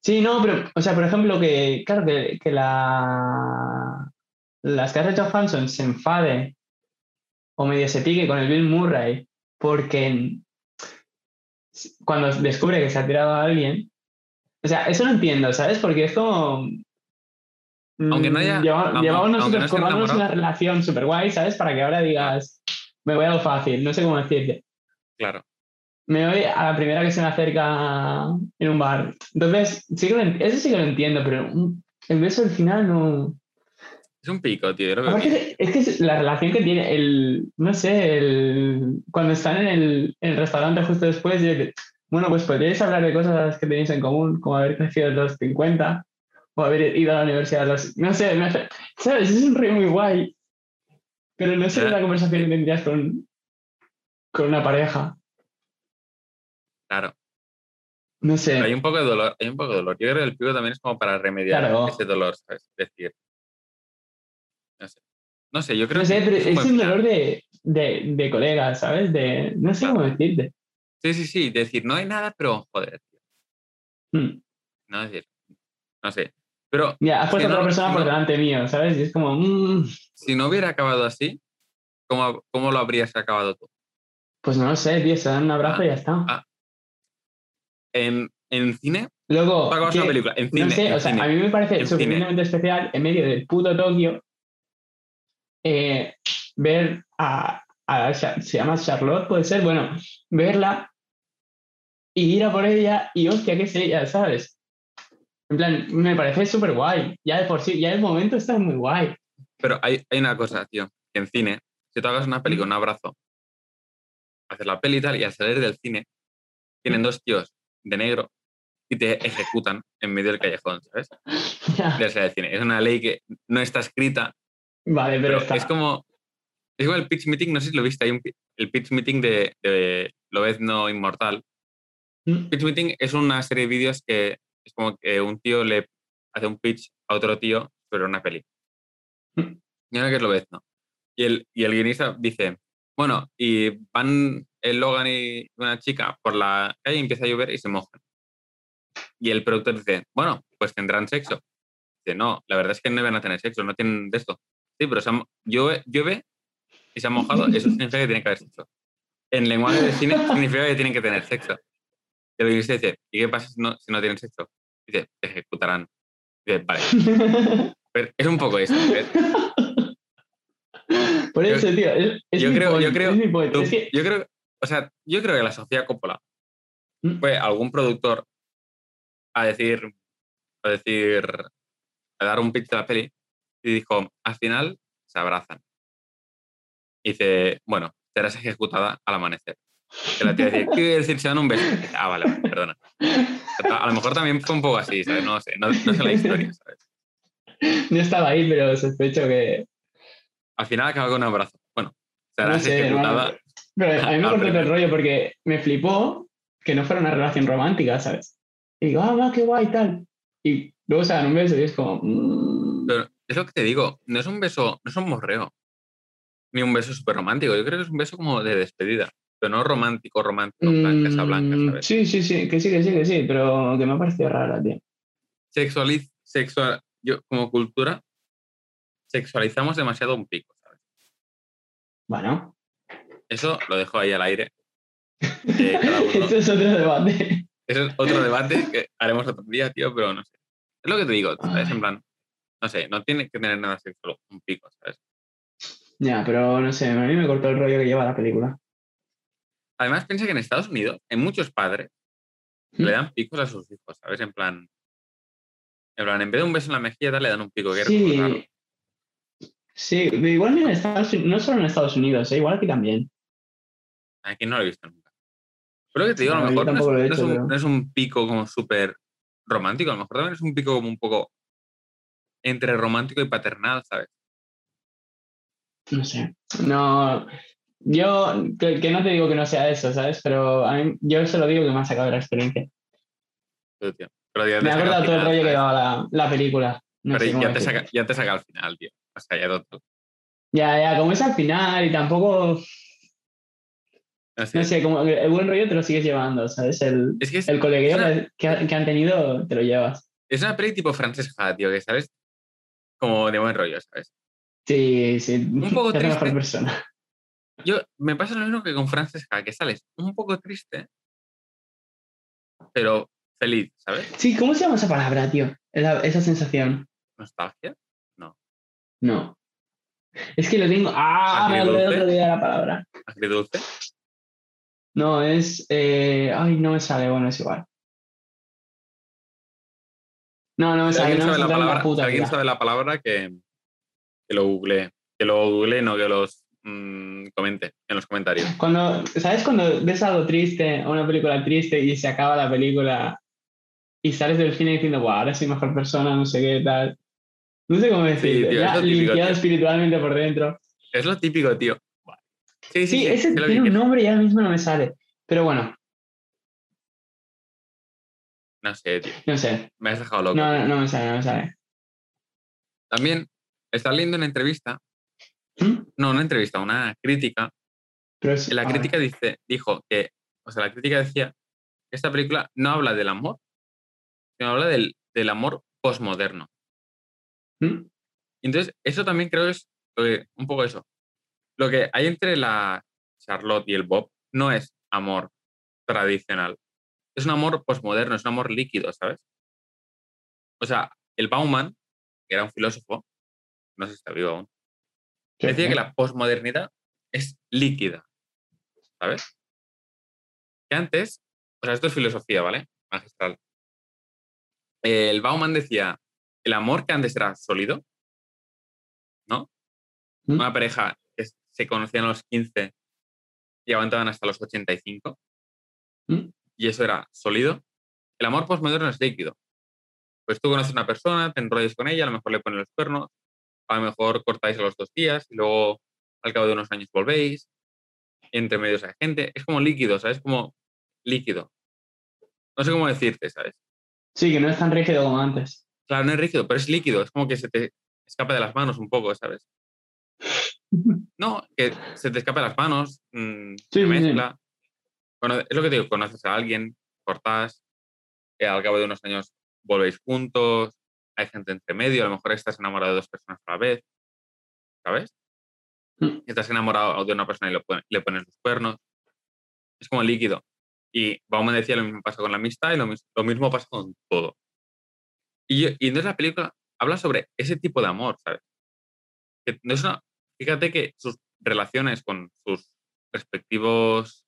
Sí, no, pero, o sea, por ejemplo, que, claro, que, que la. La Scarlett Johansson se enfade o medio se pique con el Bill Murray porque cuando descubre que se ha tirado a alguien. O sea, eso no entiendo, ¿sabes? Porque es como. Aunque no haya- mm, lleva- aunque- llevamos no nosotros formándonos una relación súper guay, ¿sabes? Para que ahora digas, me voy a lo fácil, no sé cómo decirte. Claro. Me voy a la primera que se me acerca en un bar. Entonces, sí que lo en- eso sí que lo entiendo, pero el beso al final no. Es un pico, tío. es que es la relación que tiene el. No sé, el, cuando están en el, en el restaurante justo después, bueno, pues podríais hablar de cosas que tenéis en común, como haber crecido los 50 o haber ido a la universidad los. No sé, me hace- ¿sabes? Es un río muy guay. Pero no sé la conversación que tendrías con, con una pareja. Claro. No sé. Pero hay un poco de dolor, hay un poco de dolor. Yo creo que el pico también es como para remediar Claro. ese dolor, ¿sabes? Es decir. No sé. No sé, yo creo No sé, que pero es un dolor de, de, de colegas, ¿sabes? De, no sé cómo decirte. Sí, sí, sí. Decir, no hay nada, pero joder, tío. Mm. No decir. No sé. Pero Ya, has Si puesto no- otra persona si por no- delante mío, ¿sabes? Y es como, mm, si no hubiera acabado así, ¿cómo, cómo lo habrías acabado tú? pues no lo sé, tío, se dan un abrazo Ah, y ya está. ah. En, en cine, Luego, que- una película. En cine. no sé, en o sea, cine. a mí me parece suficientemente especial en medio del puto Tokio eh, ver a, a se llama Charlotte, puede ser, bueno, verla y ir a por ella y hostia, qué es ella, ¿sabes? En plan, me parece súper guay. Ya de por sí, ya el momento está muy guay. Pero hay, hay una cosa, tío, que en cine, si tú hagas una película, un abrazo, haces la peli y tal, y al salir del cine, vienen dos tíos de negro y te ejecutan en medio del callejón, ¿sabes? Ya. Del cine. Es una ley que no está escrita, Vale, pero, pero está. es como... Es como el pitch meeting, no sé si lo viste, hay un, el pitch meeting de, de Lobezno Inmortal. Mm, Pitch meeting es una serie de vídeos que es como que un tío le hace un pitch a otro tío sobre una peli. Mm. Yo creo que es Lobezno. Y el, y el guionista dice, bueno, y van el Logan y una chica por la calle y empieza a llover y se mojan. Y el productor dice, bueno, pues tendrán sexo. Dice, no, la verdad es que no iban a tener sexo, no tienen de esto. Sí, pero se han- llueve, llueve y se han mojado, eso significa que tienen que haber sexo. En lenguaje de cine significa que tienen que tener sexo. Y el guionista dice, ¿y qué pasa si no, si no tienen sexo? Dice, te ejecutarán. Dice, vale. Pero es un poco esto. ¿ves? Por eso, tío. Es, es yo mi creo- yo creo- es mi point. Tú- Es que- yo creo, o sea, yo creo que la Sofía Coppola ¿Mm? fue algún productor a decir, a decir, a dar un pitch de la peli y dijo, al final se abrazan. Y dice, bueno, serás ejecutada al amanecer. Que la tía dice, ¿qué quiere decir? Se dan un beso. Y ah, vale, vale, perdona. A lo mejor también fue un poco así, ¿sabes? No sé, no, no sé la historia, ¿sabes? No estaba ahí, pero sospecho que. Al final acaba con un abrazo. Bueno, No serás sé, ejecutada. Pero a mí me cortó el rollo porque me flipó que no fuera una relación romántica, ¿sabes? Y digo, ah, va, qué guay, tal. Y luego se dan un beso y es como. mm, Pero es lo que te digo, no es un beso, no es un morreo, ni un beso súper romántico. Yo creo que es un beso como de despedida, pero no romántico, romántico, plan casa blanca, mm, ¿sabes? Sí, sí, sí, que sí, que sí, que sí, pero que me ha parecido rara, tío. Sexualiz, sexual, yo como cultura sexualizamos demasiado un pico, ¿sabes? Bueno, Eso lo dejo ahí al aire. Eh, esto es otro debate. Ese es otro debate que haremos otro día, tío, pero no sé. Es lo que te digo, ¿sabes? En plan, no sé, no tiene que tener nada sexual un pico, ¿sabes? Ya, pero no sé, a mí me cortó el rollo que lleva la película. Además, piensa que en Estados Unidos hay muchos padres que ¿Mm? le dan picos a sus hijos, ¿sabes? En plan, en plan, en vez de un beso en la mejilla, le dan un pico. que. Sí. Sí, igual en Estados Unidos, no solo en Estados Unidos, ¿eh? igual aquí también. Aquí no lo he visto nunca. Pero lo que te digo, a lo mejor no es, tampoco lo he no es hecho, un, pero- no es un pico como súper romántico, a lo mejor también es un pico como un poco entre romántico y paternal, ¿sabes? No sé. No. Yo, que, que no te digo que no sea eso, ¿sabes? Pero a mí, yo se lo digo que me ha sacado de la experiencia. Pero, tío, pero ya te Me ha acordado todo el rollo que daba la, la película. No Pero ya te, saca, ya te saca al final, tío. O sea, ya total. Ya, ya, como es al final y tampoco, No sé. no sé, como el buen rollo te lo sigues llevando, ¿sabes? El, Es que es, el colegueo es una- que, que ha- que han tenido te lo llevas. es una peli tipo Francesca, tío, que sabes como de buen rollo, ¿sabes? Sí, sí. Un poco te hace mejor triste. persona. Yo, me pasa lo mismo que con Francesca, que sales un poco triste, pero feliz, ¿sabes? Sí, ¿cómo se llama esa palabra, tío? Esa, esa sensación. Nostalgia. No. Es que lo tengo. ¡Ah! Me ¿Agridulce? otro día la palabra. Agridulce. No, es. eh, Ay, no me sale, bueno, es igual. No, no me sale, alguien no me sabe la palabra, puta alguien sabe la palabra que, que lo google. Que lo google, no que los mm, comente en los comentarios. Cuando, ¿Sabes cuando ves algo triste, una película triste y se acaba la película y sales del cine diciendo, wow, ahora soy mejor persona, no sé qué tal? No sé cómo decirlo, es ya limpiado espiritualmente por dentro. Es lo típico, tío. Sí, sí, Sí, sí. ese que tiene un nombre y ahora mismo no me sale. Pero bueno, No sé, tío. no sé. Me has dejado loco. No, no, no me sale, no me sale. También está leyendo una entrevista. No, una entrevista, una crítica. La a ver. crítica dice, dijo que, o sea, la crítica decía que esta película no habla del amor, sino habla del, del amor posmoderno. ¿Mm? Entonces, eso también creo que es lo que- un poco eso. Lo que hay entre la Charlotte y el Bob no es amor tradicional. Es un amor posmoderno, es un amor líquido, ¿sabes? O sea, el Bauman, que era un filósofo, no sé si está vivo aún, decía que la posmodernidad es líquida, ¿sabes? Que antes, o sea, esto es filosofía, ¿vale? Magistral. El Bauman decía, el amor que antes era sólido, ¿no? ¿Mm? Una pareja que se conocían a los 15 y aguantaban hasta los 85, ¿Mm? y eso era sólido. El amor posmoderno es líquido. Pues tú conoces a una persona, te enrollas con ella, a lo mejor le pones los cuernos, a lo mejor cortáis a los dos días y luego al cabo de unos años volvéis, entre medios hay gente. Es como líquido, ¿sabes? Como líquido. No sé cómo decirte, ¿sabes? Sí, que no es tan rígido como antes. Claro, no es rígido, pero es líquido. Es como que se te escapa de las manos un poco, ¿sabes? No, que se te escapa de las manos, mm, Sí, se sí. mezcla. Bueno, es lo que te digo, conoces a alguien, cortás, eh, al cabo de unos años volvéis juntos, hay gente entre medio, a lo mejor estás enamorado de dos personas a la vez, ¿sabes? Mm. Y estás enamorado de una persona y lo le pones los cuernos. Es como líquido. Y Bauman decía lo mismo pasa con la amistad y lo, mis- lo mismo pasa con todo. Y, yo- y entonces la película habla sobre ese tipo de amor, ¿sabes? Que no es una, fíjate que sus relaciones con sus respectivos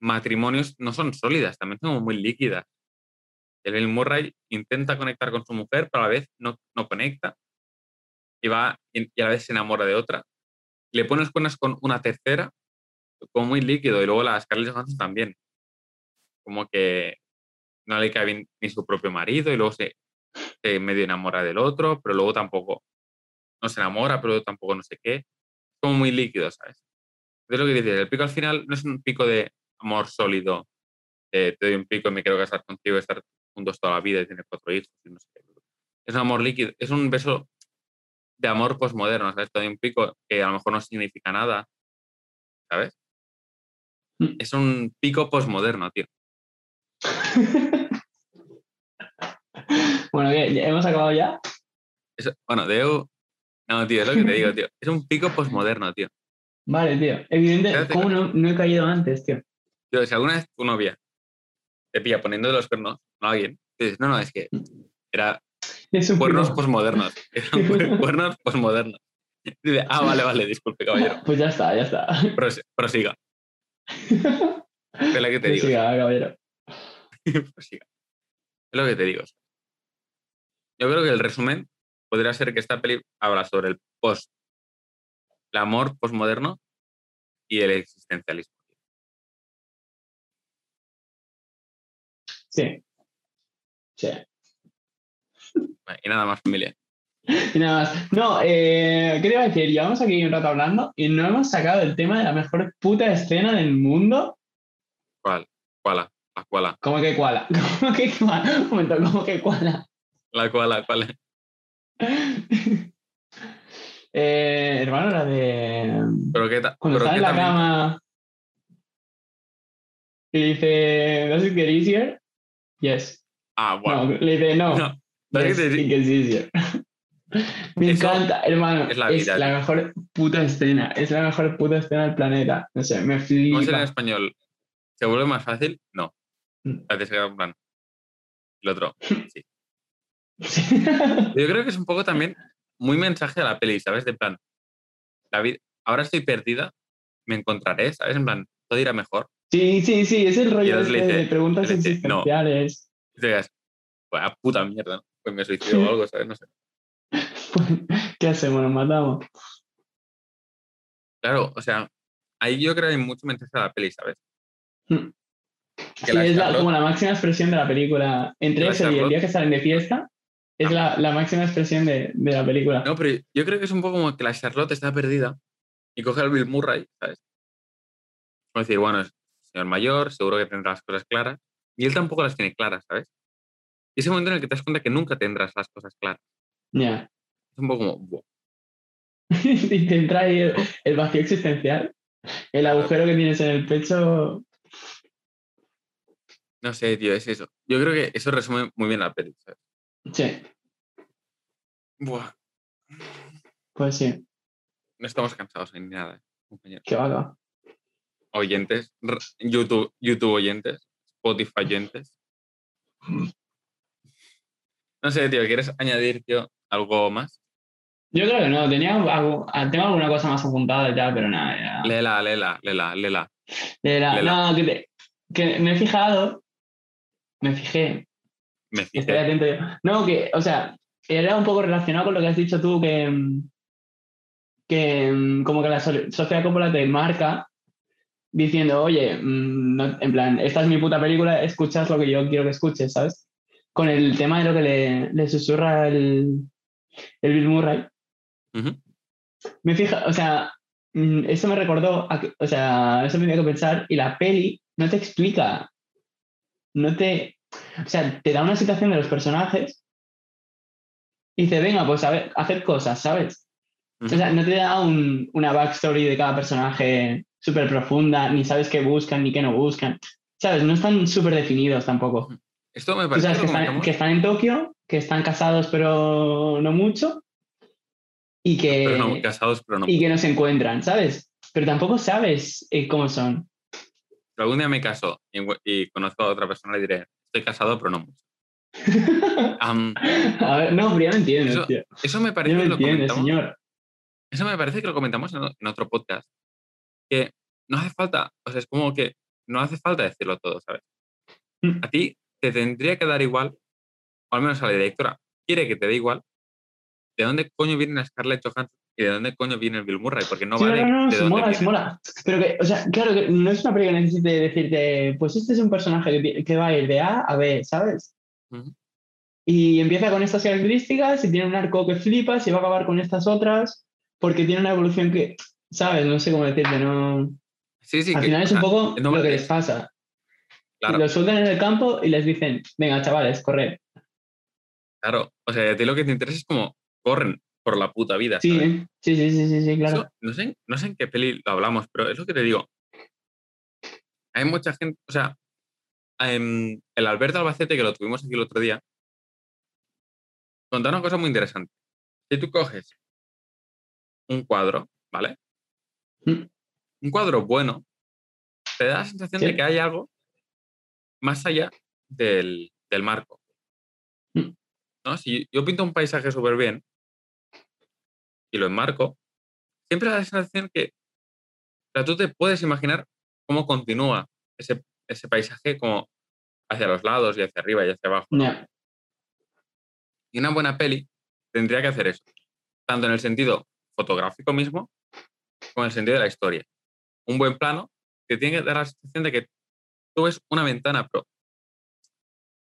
matrimonios no son sólidas, también son muy líquidas. El Bill Murray intenta conectar con su mujer, pero a la vez no, no conecta. Y, va, y y a la vez se enamora de otra. Le pone los cuernos con una tercera, como muy líquido. Y luego la Scarlett Johansson también. Como que no le cae bien ni su propio marido y luego se, se medio enamora del otro, pero luego tampoco no se enamora, pero tampoco no sé qué. Como muy líquido, ¿sabes? Es lo que dices, el pico al final no es un pico de amor sólido, de te doy un pico y me quiero casar contigo, estar juntos toda la vida y tener cuatro hijos y no sé qué. Es un amor líquido, es un beso de amor posmoderno, ¿sabes? Te doy un pico que a lo mejor no significa nada, ¿sabes? Mm. Es un pico posmoderno, tío. bueno. ¿Ya ¿hemos acabado ya? Es- bueno, Deu... No, tío, es lo que te digo, tío. Es un pico posmoderno, tío. Vale, tío. Evidente, ¿cómo no, no he caído antes, tío? Tío, si alguna vez tu novia te pilla poniendo los cuernos a alguien, dices, no, no, es que era Es un cuernos posmodernos. Eran cu- cuernos posmodernos. Dice, ah, vale, vale, disculpe, caballero. Pues ya está, ya está. Prosiga. Es lo que te digo. siga, caballero. prosiga. Es lo que te digo. Yo creo que el resumen podría ser que esta peli habla sobre el post, el amor postmoderno y el existencialismo. Sí. Sí. Y nada más, familia. Y nada más. No, eh, ¿qué te iba a decir? Llevamos aquí un rato hablando y no hemos sacado el tema de la mejor puta escena del mundo. ¿Cuál? ¿Cuál? La cuala. ¿Cómo que cuala? ¿Cómo que cuala? Un momento, ¿cómo que cuala? La cuala, ¿cuál? Eh, hermano, la de. Pero qué Cuando pero está qué en la también- cama y dice, ¿Does it get easier? Yes. Ah, bueno. No, le dice, no. No. ¿Sabes Yes, easier. Me Eso encanta, hermano. es Es la mejor puta escena. Es la mejor puta escena del planeta. No sé, me ¿Cómo será en flipa. español? ¿Se vuelve más fácil? No. Mm. Antes era plan. El otro. Sí. Sí. Yo creo que es un poco también muy mensaje a la peli, ¿sabes? De plan, la vida, ahora estoy perdida, me encontraré, ¿sabes? En plan, todo irá mejor. sí, sí, sí, es el rollo este de preguntas le dice, no. Existenciales. Y te digas, vaya puta mierda, ¿no? Pues me suicido o algo, ¿sabes? No sé. ¿Qué hacemos? Nos matamos. Claro, o sea, ahí yo creo que hay mucho mensaje a la peli, ¿sabes? Mm. Que Sí, la es la- como la máxima expresión de la película. Entre ese y el día que salen de fiesta, es Ah. la, la máxima expresión de, de la película. No, pero yo creo que es un poco como que la Charlotte está perdida y coge al Bill Murray, ¿sabes? Como decir, bueno, es señor mayor, seguro que tendrá las cosas claras. Y él tampoco las tiene claras, ¿sabes? Y ese momento en el que te das cuenta que nunca tendrás las cosas claras. Ya. Es un poco como, "Buah". y te entra ahí el, el vacío existencial. El agujero que tienes en el pecho. no sé, tío, es eso. Yo creo que eso resume muy bien la peli, ¿sabes? Sí, Buah, pues sí. no estamos cansados ni nada, compañeros. Qué vaca. Oyentes, YouTube, YouTube oyentes, Spotify oyentes. No sé, tío, ¿quieres añadir, tío, algo más? Yo creo que no. Tenía algo, ah, tengo alguna cosa más apuntada ya, pero nada. Ya. Lela, lela, lela, lela. Lela. no, que, te- que me he fijado. Me fijé. Me Estoy fijé. atento yo. No, que, o sea, era un poco relacionado con lo que has dicho tú, que, mm, que mm, como que la so- Sofía Coppola te marca diciendo, oye, mm, no- en plan, esta es mi puta película, escuchas lo que yo quiero que escuches, ¿sabes? Con el tema de lo que le, le susurra el, el Bill Murray. Ujú. Me fija, o sea, mm, eso me recordó, a que- o sea, eso me dio que pensar, y la peli no te explica, no te, o sea, te da una situación de los personajes y dice, venga, pues a ver, hacer cosas, ¿sabes? O sea, no te da un- una backstory de cada personaje súper profunda, ni sabes qué buscan, ni qué no buscan, ¿sabes? No están súper definidos tampoco. Esto me parece sabes que están, que están en Tokio que están casados pero no mucho y que, Pero no, casados, pero no. y que no se encuentran, ¿sabes? Pero tampoco sabes eh, cómo son. Pero algún día me caso y, y conozco a otra persona y diré, estoy casado, pero no mucho. A ver, no, pero ya me entiendes, Eso- tío. eso me parece que lo comentamos. señor. Eso me parece que lo comentamos en otro podcast. Que no hace falta, o sea, es como que no hace falta decirlo todo, ¿sabes? Mm. A ti te tendría que dar igual, o al menos a la directora quiere que te dé igual, de dónde coño viene Scarlett Johansson y de dónde coño viene Bill Murray, porque no Sí, vale no, no, no, de se dónde mola, viene. se mola. Pero que, o sea, claro que no es una película que necesite decirte, pues este es un personaje que, va a ir de A a B, ¿sabes? Y empieza con estas características y tiene un arco que flipas y va a acabar con estas otras porque tiene una evolución que, ¿sabes? No sé cómo decirte, no... Sí, sí, Al que, final es un poco no lo que les pasa. claro, Los sueltan en el campo y les dicen, venga, chavales, corred. claro. O sea, a ti lo que te interesa es como corren por la puta vida. Sí, ¿sabes? sí, sí, sí, sí, sí, claro. Eso, no, sé, en- no sé en qué peli lo hablamos, pero es lo que te digo. Hay mucha gente, o sea, em, el Alberto Albacete, que lo tuvimos aquí el otro día, contó una cosa muy interesante. Si tú coges un cuadro, ¿vale? Mm. Un cuadro bueno, te da la sensación de que hay algo más allá del, del marco. Mm. ¿no? Si yo pinto un paisaje súper bien y lo enmarco, siempre da la sensación que o sea, tú te puedes imaginar cómo continúa ese, ese paisaje como hacia los lados y hacia arriba y hacia abajo. ¿no? Y una buena peli tendría que hacer eso, tanto en el sentido fotográfico mismo como en el sentido de la historia. Un buen plano te tiene que dar la sensación de que tú ves una ventana, pero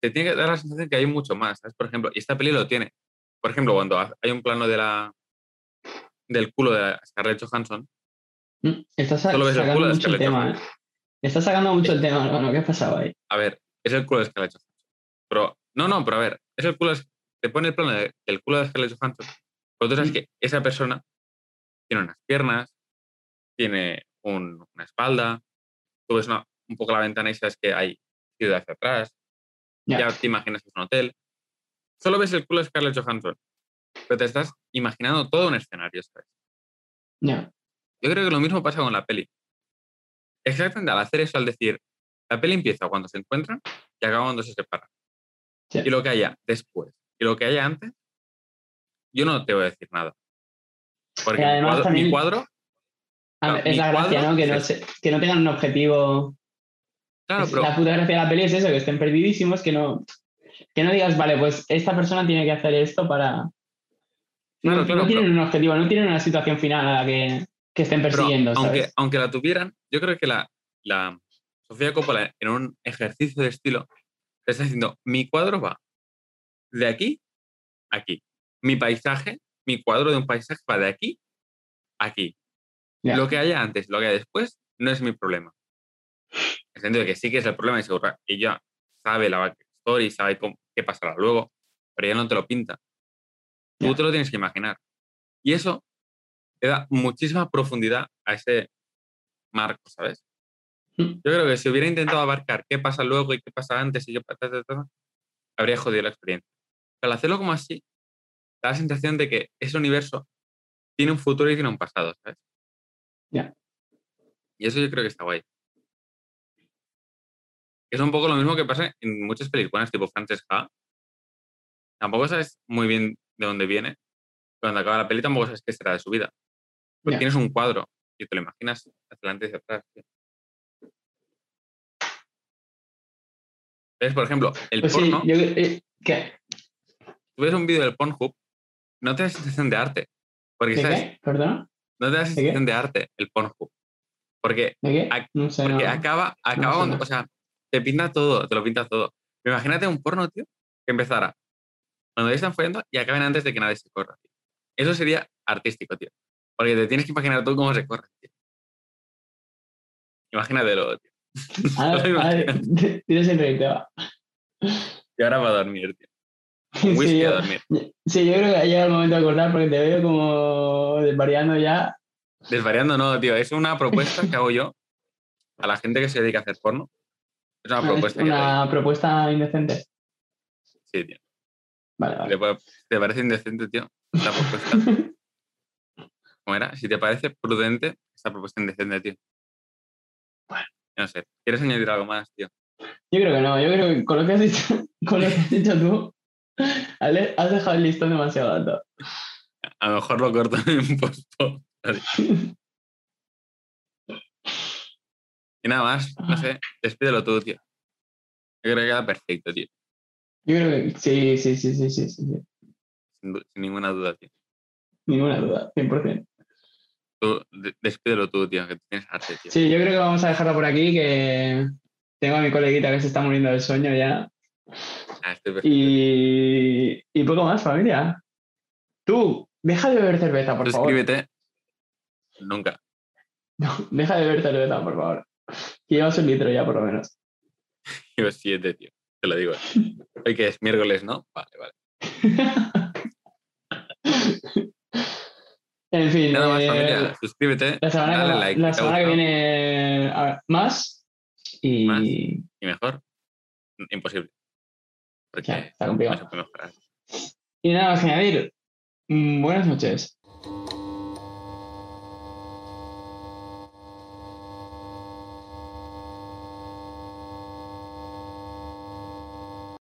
te tiene que dar la sensación que hay mucho más. ¿sabes? Por ejemplo, y esta peli lo tiene. Por ejemplo, cuando ha- hay un plano de la, del culo de la Scarlett Johansson, Mm, Estás Solo ves el sacando culo de mucho el Scarlett tema, ¿eh? Johansson. Estás sacando mucho el tema, hermano. ¿Qué ha pasado ahí? a ver, es el culo de Scarlett Johansson. Pero, no, no, pero a ver, es el culo, de- te pone el plano de- del culo de Scarlett Johansson, pero tú sabes Mm. que esa persona tiene unas piernas, tiene un- una espalda, tú ves una- un poco la ventana y sabes que hay ciudad hacia atrás, Ya. ya te imaginas que es un hotel. Solo ves el culo de Scarlett Johansson, pero te estás imaginando todo un escenario, ¿sabes? Ya. Yo creo que lo mismo pasa con la peli. Exactamente al hacer eso, al decir, la peli empieza cuando se encuentran y acaba cuando se separan. Y lo que haya después y lo que haya antes, yo no te voy a decir nada. Porque mi cuadro, mi Claro, es la gracia, cuadro ¿no? Que no, se- que no tengan un objetivo. claro, Es- pero La puta gracia de la peli es eso, que estén perdidísimos, que no, que no digas, vale, pues esta persona tiene que hacer esto para. No, Claro, no tienen un objetivo, no tienen una situación final a la que, que estén Pero persiguiendo, aunque, ¿sabes? aunque la tuvieran, yo creo que la, la Sofía Coppola, en un ejercicio de estilo, te está diciendo, mi cuadro va de aquí a aquí. Mi paisaje, mi cuadro de un paisaje va de aquí a aquí. Ya. Lo que haya antes, lo que haya después, no es mi problema. En el sentido de que sí que es el problema y seguro ella sabe la backstory, sabe cómo- qué pasará luego, pero ella no te lo pinta. Tú Ya. te lo tienes que imaginar. Y eso te da muchísima profundidad a ese marco, ¿sabes? Mm. Yo creo que si hubiera intentado abarcar qué pasa luego y qué pasa antes y qué pasa, habría jodido la experiencia. Pero al hacerlo como así, da la sensación de que ese universo tiene un futuro y tiene un pasado, ¿sabes? Ya. Y eso yo creo que está guay. Es un poco lo mismo que pasa en muchas películas tipo Frances Ha. Tampoco sabes muy bien de dónde viene. Cuando acaba la peli tampoco sabes qué será de su vida. Porque tienes un cuadro y te lo imaginas hacia adelante y hacia atrás. ¿Ves? Por ejemplo, el Pues sí, porno, yo, eh, ¿qué? tú ves un vídeo del Pornhub, no te da sensación de arte. Porque, ¿De ¿sabes? qué? ¿Perdón? No te da qué? sensación de arte el Pornhub. Porque, porque no. acaba, acaba cuando- o sea, te pinta todo, te lo pinta todo. Imagínate un porno, tío, que empezara cuando ya están follando y acaben antes de que nadie se corra. tío. Eso sería artístico, tío. Porque te tienes que imaginar tú cómo se corre, tío. Imagínatelo, tío. A ver, a ver, tienes el va. Y ahora va a dormir, tío. Con Sí, a yo- dormir. Sí, yo creo que ha llegado el momento de cortar porque te veo como desvariando ya. Desvariando, no, tío. Es una propuesta que hago yo a la gente que se dedica a hacer porno. Es una Ah, Es propuesta que una propuesta indecente. Sí, tío. Vale, vale. te, parece indecente, tío, esta propuesta. ¿Cómo era? Si te parece prudente, esta propuesta indecente, tío. Bueno. No sé. ¿Quieres añadir algo más, tío? Yo creo que no, yo creo que con lo que has dicho, con lo que has dicho tú, has dejado el listón demasiado alto. A lo mejor lo corto en post Y nada más, no sé, despídelo tú, tío. Yo creo que queda perfecto, tío. Yo creo que sí, sí, sí, sí, sí, sí. Sin, ninguna duda, tío. Ninguna duda, 100%. Tú, de- despídelo tú, tío, que tienes arte, tío. Sí, yo creo que vamos a dejarlo por aquí, que tengo a mi coleguita que se está muriendo del sueño ya. Ah, estoy. Y, y poco más, familia. Tú, deja de beber cerveza, por favor. Suscríbete. Nunca. No, deja de beber cerveza, por favor. Que llevas un litro ya, por lo menos. Yo siete, tío. Te lo digo. Hoy que es miércoles, ¿no? Vale, vale. en fin, Nada más, eh, familia. Suscríbete. la semana, dale que, like. la semana que viene a ver, más. Y Más. Y mejor. Imposible. Porque ya, está no complicado. se puede mejorar. Y nada más que añadir. Buenas noches.